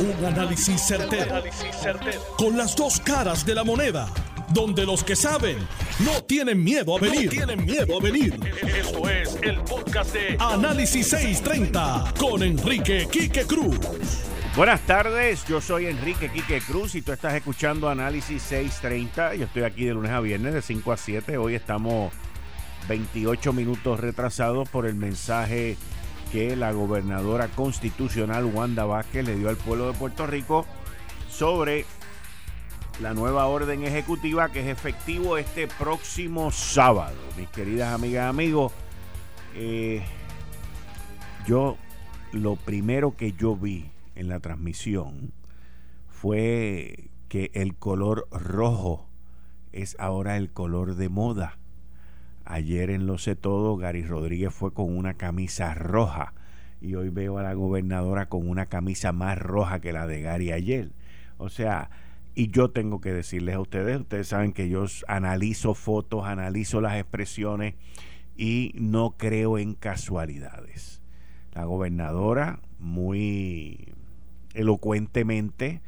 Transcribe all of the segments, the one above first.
Un análisis certero, Con las dos caras de la moneda. Donde los que saben no tienen miedo a venir. tienen miedo a venir. Esto es el podcast de Análisis 630 con Enrique Quique Cruz. Buenas tardes, yo soy Enrique Quique Cruz y tú estás escuchando Análisis 630. Yo estoy aquí de lunes a viernes de 5 a 7. Hoy estamos 28 minutos retrasados por el mensaje que la gobernadora constitucional Wanda Vázquez le dio al pueblo de Puerto Rico sobre la nueva orden ejecutiva que es efectivo este próximo sábado. Mis queridas amigas y amigos, eh, yo lo primero que yo vi en la transmisión fue que el color rojo es ahora el color de moda. Ayer en Lo sé todo, Gary Rodríguez fue con una camisa roja y hoy veo a la gobernadora con una camisa más roja que la de Gary ayer. O sea, y yo tengo que decirles a ustedes, ustedes saben que yo analizo fotos, analizo las expresiones y no creo en casualidades. La gobernadora muy elocuentemente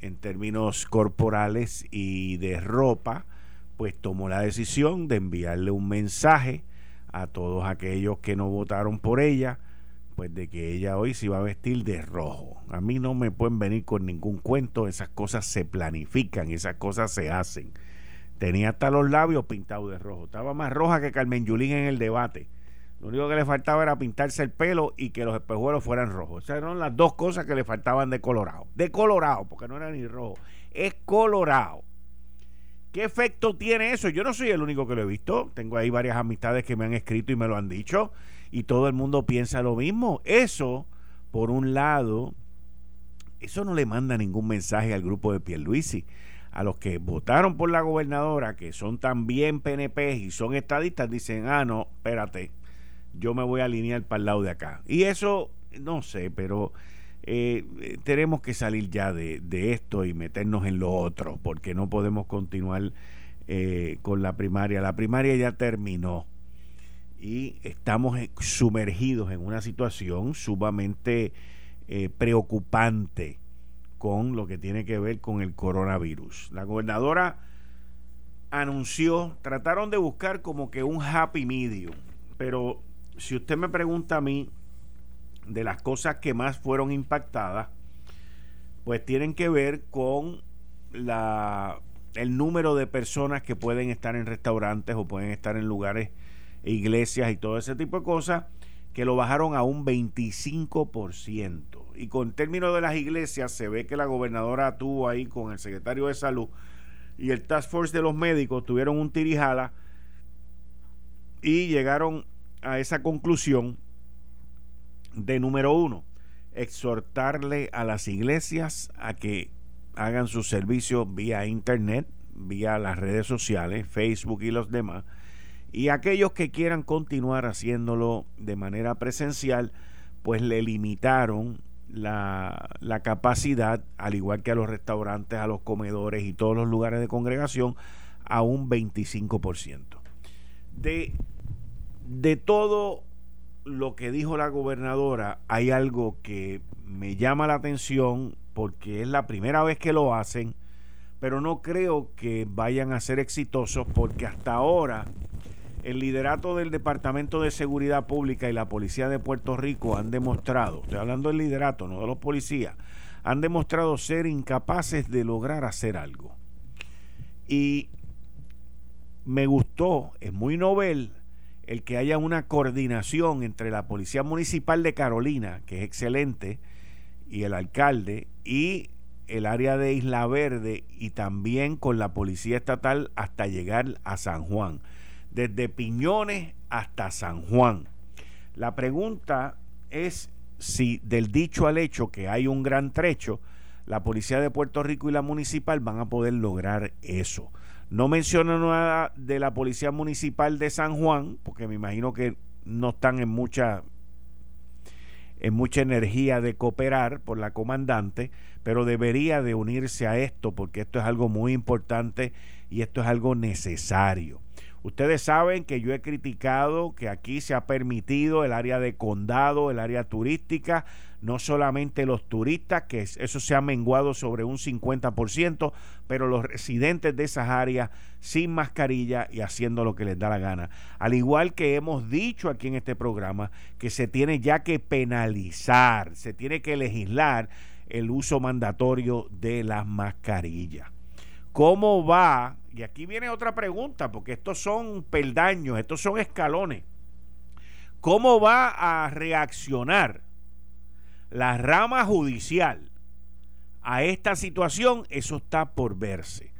en términos corporales y de ropa, pues tomó la decisión de enviarle un mensaje a todos aquellos que no votaron por ella, pues de que ella hoy se iba a vestir de rojo. A mí no me pueden venir con ningún cuento, esas cosas se planifican, esas cosas se hacen. Tenía hasta los labios pintados de rojo, estaba más roja que Carmen Yulín en el debate. Lo único que le faltaba era pintarse el pelo y que los espejuelos fueran rojos. Esas eran las dos cosas que le faltaban de colorado. De colorado, porque no era ni rojo, es colorado. ¿Qué efecto tiene eso? Yo no soy el único que lo he visto. Tengo ahí varias amistades que me han escrito y me lo han dicho. Y todo el mundo piensa lo mismo. Eso, por un lado, eso no le manda ningún mensaje al grupo de Pierluisi. A los que votaron por la gobernadora, que son también PNP y son estadistas, dicen, ah, no, espérate, yo me voy a alinear para el lado de acá. Y eso, no sé, pero eh, tenemos que salir ya de, esto y meternos en lo otro, porque no podemos continuar eh, con la primaria. La primaria ya terminó y estamos sumergidos en una situación sumamente eh, preocupante con lo que tiene que ver con el coronavirus. La gobernadora anunció, trataron de buscar como que un happy medium, pero si usted me pregunta a mí, de las cosas que más fueron impactadas, pues tienen que ver con la, el número de personas que pueden estar en restaurantes o pueden estar en lugares, iglesias y todo ese tipo de cosas, que lo bajaron a un 25%. Y con términos de las iglesias, se ve que la gobernadora tuvo ahí con el secretario de salud y el Task Force de los médicos, tuvieron un tirijala y llegaron a esa conclusión de número uno, exhortarle a las iglesias a que hagan sus servicios vía internet, vía las redes sociales, Facebook y los demás, y aquellos que quieran continuar haciéndolo de manera presencial, pues le limitaron la, la, capacidad, al igual que a los restaurantes, a los comedores y todos los lugares de congregación, a un 25%. De, de todo lo que dijo la gobernadora, hay algo que me llama la atención porque es la primera vez que lo hacen, pero no creo que vayan a ser exitosos porque hasta ahora el liderato del Departamento de Seguridad Pública y la Policía de Puerto Rico han demostrado, estoy hablando del liderato, no de los policías, han demostrado ser incapaces de lograr hacer algo. Y me gustó, es muy novel, el que haya una coordinación entre la Policía Municipal de Carolina, que es excelente, y el alcalde, y el área de Isla Verde, y también con la Policía Estatal hasta llegar a San Juan, desde Piñones hasta San Juan. La pregunta es si del dicho al hecho que hay un gran trecho, la Policía de Puerto Rico y la Municipal van a poder lograr eso. No menciono nada de la Policía Municipal de San Juan, porque me imagino que no están en mucha en mucha energía de cooperar por la comandante, pero debería de unirse a esto porque esto es algo muy importante y esto es algo necesario. Ustedes saben que yo he criticado que aquí se ha permitido el área de condado, el área turística, no solamente los turistas, que eso se ha menguado sobre un 50%, pero los residentes de esas áreas sin mascarilla y haciendo lo que les da la gana. Al igual que hemos dicho aquí en este programa, que se tiene ya que penalizar, se tiene que legislar el uso mandatorio de las mascarillas. ¿Cómo va? Y aquí viene otra pregunta, porque estos son peldaños, estos son escalones. ¿Cómo va a reaccionar la rama judicial a esta situación? Eso está por verse.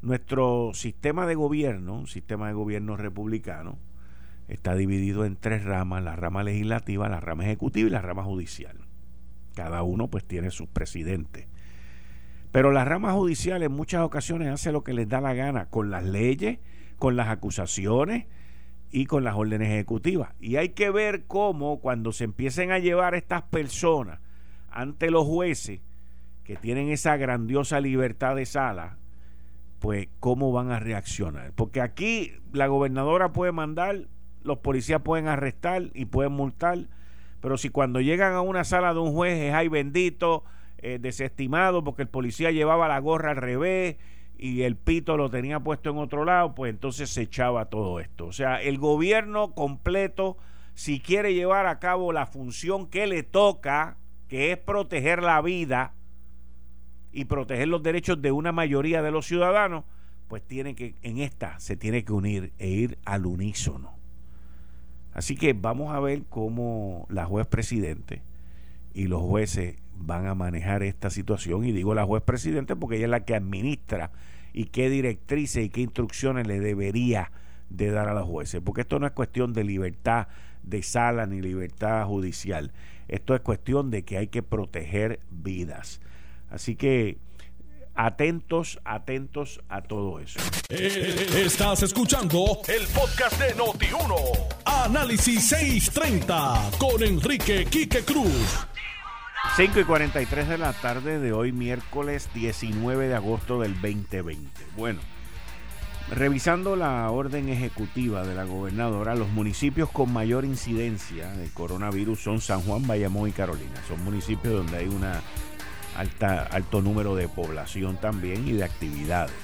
Nuestro sistema de gobierno, un sistema de gobierno republicano, está dividido en tres ramas, la rama legislativa, la rama ejecutiva y la rama judicial. Cada uno pues tiene sus presidentes. Pero la rama judicial en muchas ocasiones hace lo que les da la gana con las leyes, con las acusaciones y con las órdenes ejecutivas. Y hay que ver cómo cuando se empiecen a llevar estas personas ante los jueces que tienen esa grandiosa libertad de sala, pues cómo van a reaccionar. Porque aquí la gobernadora puede mandar, los policías pueden arrestar y pueden multar, pero si cuando llegan a una sala de un juez es ay bendito, eh, desestimado porque el policía llevaba la gorra al revés y el pito lo tenía puesto en otro lado, pues entonces se echaba todo esto. O sea, el gobierno completo, si quiere llevar a cabo la función que le toca, que es proteger la vida y proteger los derechos de una mayoría de los ciudadanos, pues tiene que, en esta, se tiene que unir e ir al unísono. Así que vamos a ver cómo la juez presidente y los jueces van a manejar esta situación. Y digo la juez presidente porque ella es la que administra y qué directrices y qué instrucciones le debería de dar a los jueces. Porque esto no es cuestión de libertad de sala ni libertad judicial. Esto es cuestión de que hay que proteger vidas. Así que atentos, atentos a todo eso. Eh, estás escuchando el podcast de Noti1. Análisis 630 con Enrique Quique Cruz. 5 y 43 de la tarde de hoy, miércoles 19 de agosto del 2020. Bueno, revisando la orden ejecutiva de la gobernadora, los municipios con mayor incidencia de coronavirus son San Juan, Bayamón y Carolina. Son municipios donde hay alta, alto número de población también y de actividades.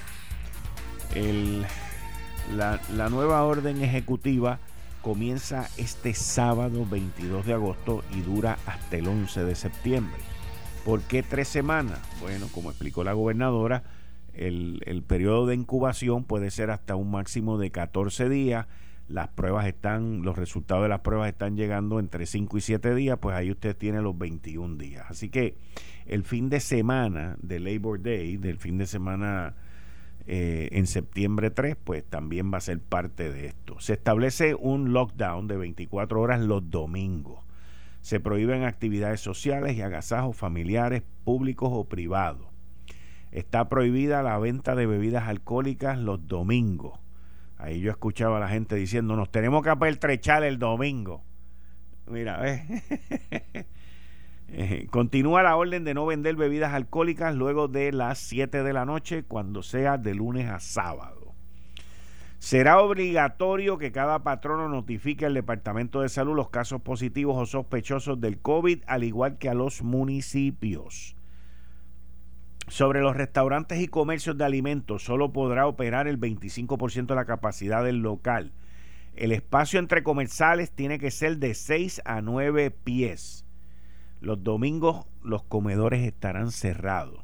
la nueva orden ejecutiva comienza este sábado 22 de agosto y dura hasta el 11 de septiembre. ¿Por qué tres semanas? Bueno, como explicó la gobernadora, el, el, periodo de incubación puede ser hasta un máximo de 14 días. Las pruebas están, los resultados de las pruebas están llegando entre 5 y 7 días, pues ahí usted tiene los 21 días. Así que el fin de semana de Labor Day, del fin de semana eh, en septiembre 3, pues también va a ser parte de esto. Se establece un lockdown de 24 horas los domingos. Se prohíben actividades sociales y agasajos familiares, públicos o privados. Está prohibida la venta de bebidas alcohólicas los domingos. Ahí yo escuchaba a la gente diciendo, nos tenemos que apertrechar el domingo. Mira, ¿ves? Eh, continúa la orden de no vender bebidas alcohólicas luego de las 7 de la noche cuando sea de lunes a sábado. Será obligatorio que cada patrono notifique al Departamento de Salud los casos positivos o sospechosos del COVID, al igual que a los municipios. Sobre los restaurantes y comercios de alimentos, solo podrá operar el 25% de la capacidad del local. El espacio entre comensales tiene que ser de 6 a 9 pies. Los domingos los comedores estarán cerrados.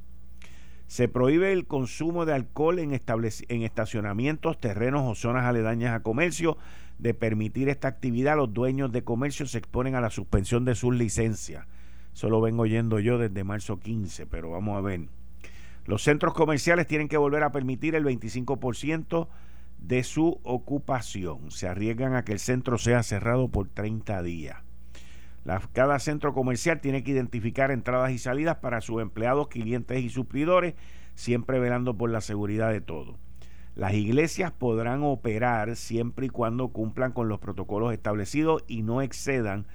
Se prohíbe el consumo de alcohol en, en estacionamientos, terrenos o zonas aledañas a comercio. De permitir esta actividad, los dueños de comercio se exponen a la suspensión de sus licencias. Eso lo vengo oyendo yo desde marzo 15, pero vamos a ver. Los centros comerciales tienen que volver a permitir el 25% de su ocupación. Se arriesgan a que el centro sea cerrado por 30 días cada centro comercial tiene que identificar entradas y salidas para sus empleados, clientes y suplidores, siempre velando por la seguridad de todos. Las iglesias podrán operar siempre y cuando cumplan con los protocolos establecidos y no excedan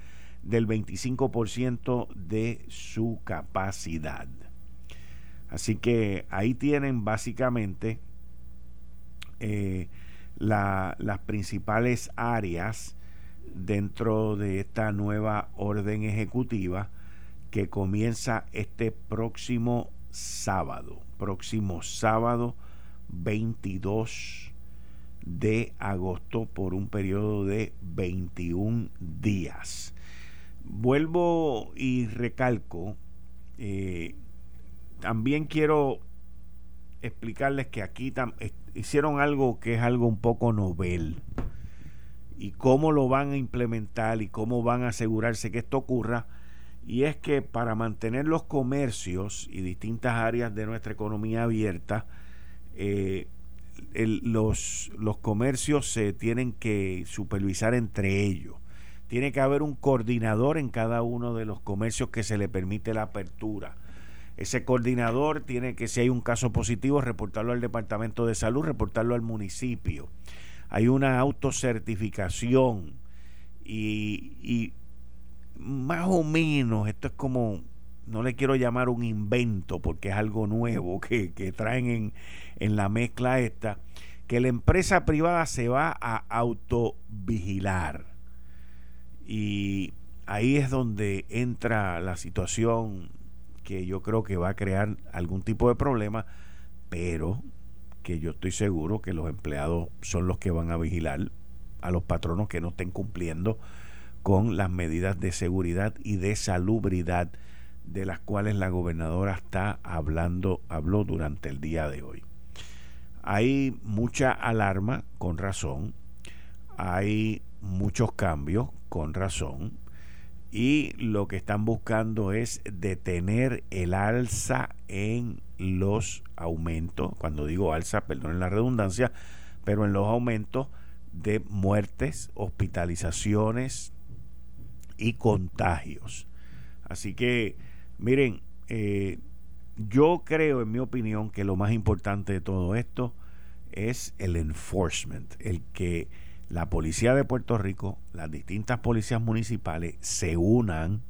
del 25% de su capacidad. Así que ahí tienen básicamente eh, las principales áreas dentro de esta nueva orden ejecutiva que comienza este próximo sábado, próximo sábado 22 de agosto por un periodo de 21 días. Vuelvo y recalco, eh, también quiero explicarles que aquí hicieron algo que es algo un poco novel y cómo lo van a implementar y cómo van a asegurarse que esto ocurra. Y es que para mantener los comercios y distintas áreas de nuestra economía abierta, eh, los, los comercios se tienen que supervisar entre ellos. Tiene que haber un coordinador en cada uno de los comercios que se le permite la apertura. Ese coordinador tiene que, si hay un caso positivo, reportarlo al Departamento de Salud, reportarlo al municipio. Hay una autocertificación y, más o menos esto es como no le quiero llamar un invento porque es algo nuevo que, traen en, en, la mezcla esta, que la empresa privada se va a autovigilar. Y ahí es donde entra la situación que yo creo que va a crear algún tipo de problema, pero que yo estoy seguro que los empleados son los que van a vigilar a los patronos que no estén cumpliendo con las medidas de seguridad y de salubridad de las cuales la gobernadora está hablando, habló durante el día de hoy. Hay mucha alarma, con razón, hay muchos cambios, con razón, y lo que están buscando es detener el alza en los aumentos, cuando digo alza, perdonen la redundancia, pero en los aumentos de muertes, hospitalizaciones y contagios. Así que Miren, eh, yo creo, en mi opinión, que lo más importante de todo esto es el enforcement, el que la policía de Puerto Rico, las distintas policías municipales se unan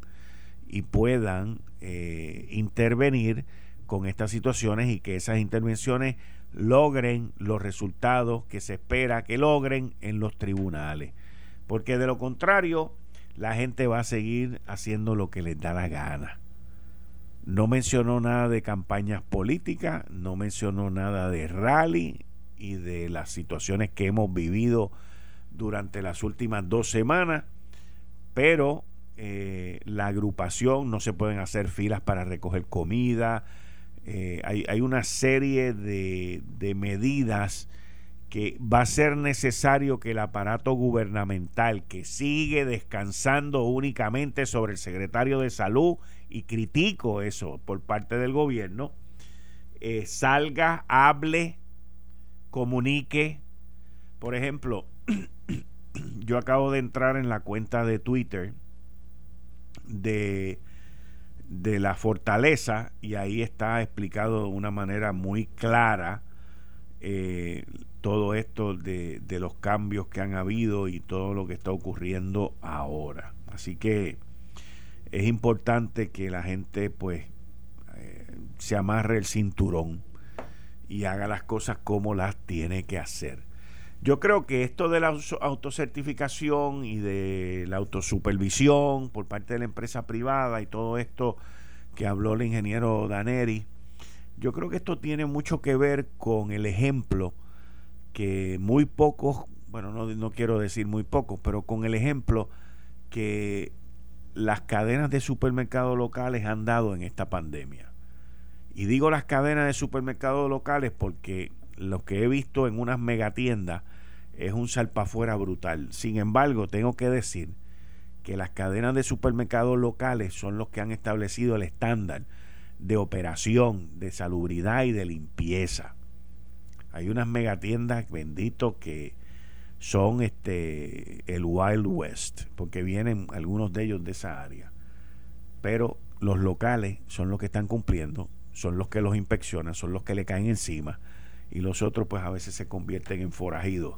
y puedan eh, intervenir con estas situaciones y que esas intervenciones logren los resultados que se espera que logren en los tribunales. Porque de lo contrario, la gente va a seguir haciendo lo que les da la gana. No mencionó nada de campañas políticas, no mencionó nada de rally y de las situaciones que hemos vivido durante las últimas dos semanas, pero eh, la agrupación, no se pueden hacer filas para recoger comida, eh, hay, una serie de, de medidas que va a ser necesario que el aparato gubernamental que sigue descansando únicamente sobre el secretario de salud y critico eso por parte del gobierno, eh, salga, hable, comunique. Por ejemplo, yo acabo de entrar en la cuenta de Twitter de, de la fortaleza y ahí está explicado de una manera muy clara eh, todo esto de, de, los cambios que han habido y todo lo que está ocurriendo ahora. Así que es importante que la gente pues eh, se amarre el cinturón y haga las cosas como las tiene que hacer. Yo creo que esto de la autocertificación y de la autosupervisión por parte de la empresa privada y todo esto que habló el ingeniero Daneri, yo creo que esto tiene mucho que ver con el ejemplo que muy pocos, bueno, no, no quiero decir muy pocos, pero con el ejemplo que las cadenas de supermercados locales han dado en esta pandemia. Y digo las cadenas de supermercados locales porque lo que he visto en unas megatiendas es un salpafuera brutal. Sin embargo, tengo que decir que las cadenas de supermercados locales son los que han establecido el estándar de operación, de salubridad y de limpieza. Hay unas megatiendas, bendito, que son este el Wild West, porque vienen algunos de ellos de esa área. Pero los locales son los que están cumpliendo, son los que los inspeccionan, son los que le caen encima y los otros pues a veces se convierten en forajidos